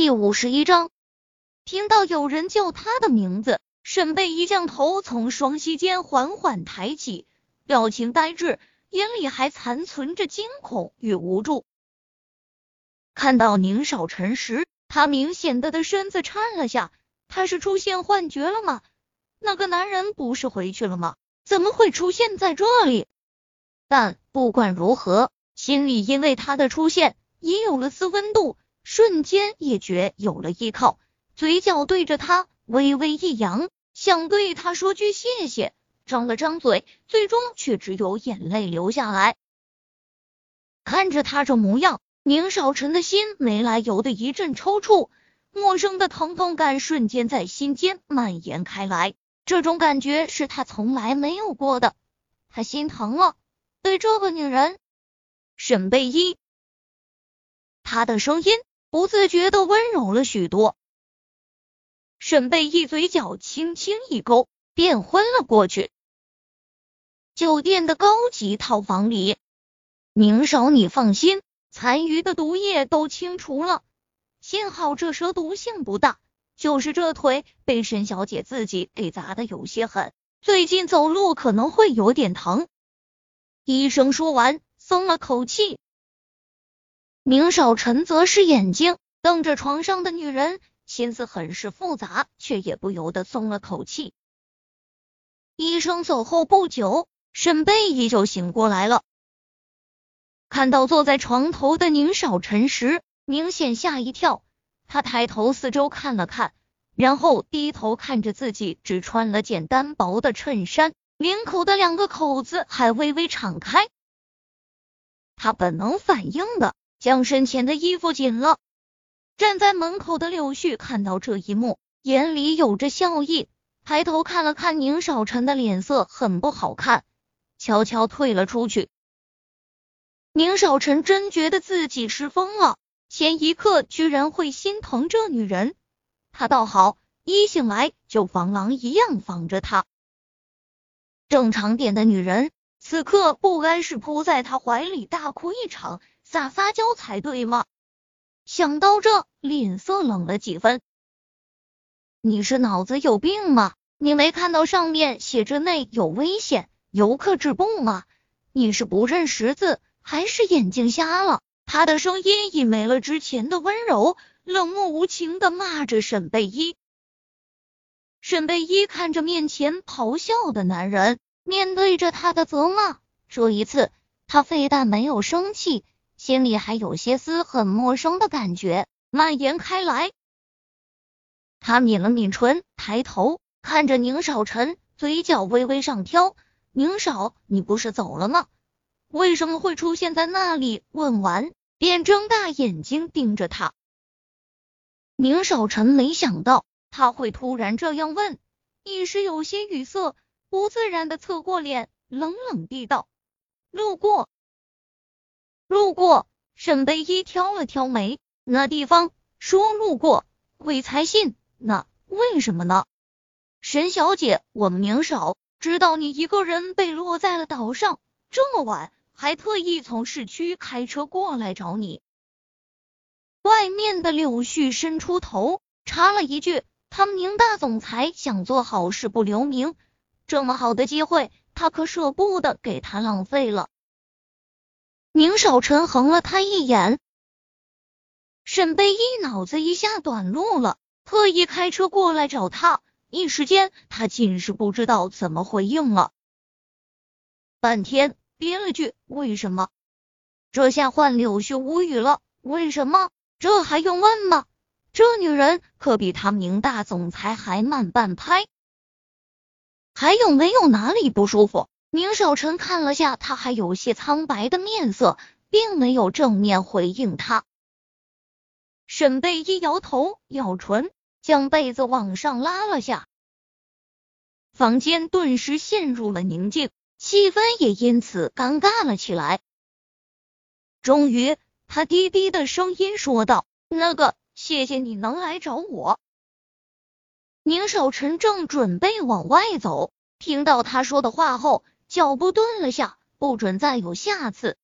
第五十一章，听到有人叫他的名字，沈贝一将头从双膝间缓缓抬起，表情呆滞，眼里还残存着惊恐与无助。看到宁少臣时，他明显的的身子颤了下。他是出现幻觉了吗？那个男人不是回去了吗？怎么会出现在这里？但不管如何，心里因为他的出现也有了丝温度。瞬间也觉有了依靠，嘴角对着他微微一扬，想对他说句谢谢，张了张嘴，最终却只有眼泪流下来。看着他这模样，宁少臣的心没来由的一阵抽搐，陌生的疼痛感瞬间在心间蔓延开来，这种感觉是他从来没有过的，他心疼了，对这个女人，沈贝依，他的声音。不自觉的温柔了许多，沈贝一嘴角轻轻一勾，便昏了过去。酒店的高级套房里，宁少，你放心，残余的毒液都清除了，幸好这蛇毒性不大，就是这腿被沈小姐自己给砸的有些狠，最近走路可能会有点疼。医生说完，松了口气。宁少臣则是眼睛瞪着床上的女人，心思很是复杂，却也不由得松了口气。医生走后不久，沈贝依旧醒过来了。看到坐在床头的宁少臣时，明显吓一跳。他抬头四周看了看，然后低头看着自己只穿了件单薄的衬衫，领口的两个口子还微微敞开。他本能反应的。将身前的衣服紧了。站在门口的柳絮看到这一幕，眼里有着笑意，抬头看了看宁少臣的脸色很不好看，悄悄退了出去。宁少臣真觉得自己是疯了，前一刻居然会心疼这女人，他倒好，一醒来就防狼一样防着她。正常点的女人，此刻不该是扑在他怀里大哭一场。撒撒娇才对吗？想到这，脸色冷了几分。你是脑子有病吗？你没看到上面写着内有危险，游客止步吗？你是不认识字，还是眼睛瞎了？他的声音已没了之前的温柔，冷漠无情的骂着沈贝依。沈贝依看着面前咆哮的男人，面对着他的责骂，这一次他非但没有生气。心里还有些丝很陌生的感觉蔓延开来，他抿了抿唇，抬头看着宁少臣，嘴角微微上挑。宁少，你不是走了吗？为什么会出现在那里？问完，便睁大眼睛盯着他。宁少臣没想到他会突然这样问，一时有些语塞，不自然的侧过脸，冷冷地道：“路过。”路过，沈贝依挑了挑眉，那地方说路过，鬼才信。那为什么呢？沈小姐，我们宁少知道你一个人被落在了岛上，这么晚还特意从市区开车过来找你。外面的柳絮伸出头，插了一句：“他们宁大总裁想做好事不留名，这么好的机会，他可舍不得给他浪费了。”宁少臣横了他一眼，沈贝依脑子一下短路了，特意开车过来找他，一时间他竟是不知道怎么回应了，半天憋了句为什么？这下换柳絮无语了，为什么？这还用问吗？这女人可比他宁大总裁还慢半拍，还有没有哪里不舒服？宁少臣看了下他还有些苍白的面色，并没有正面回应他。沈贝依摇头，咬唇，将被子往上拉了下。房间顿时陷入了宁静，气氛也因此尴尬了起来。终于，他低低的声音说道：“那个，谢谢你能来找我。”宁少臣正准备往外走，听到他说的话后。脚步顿了下，不准再有下次。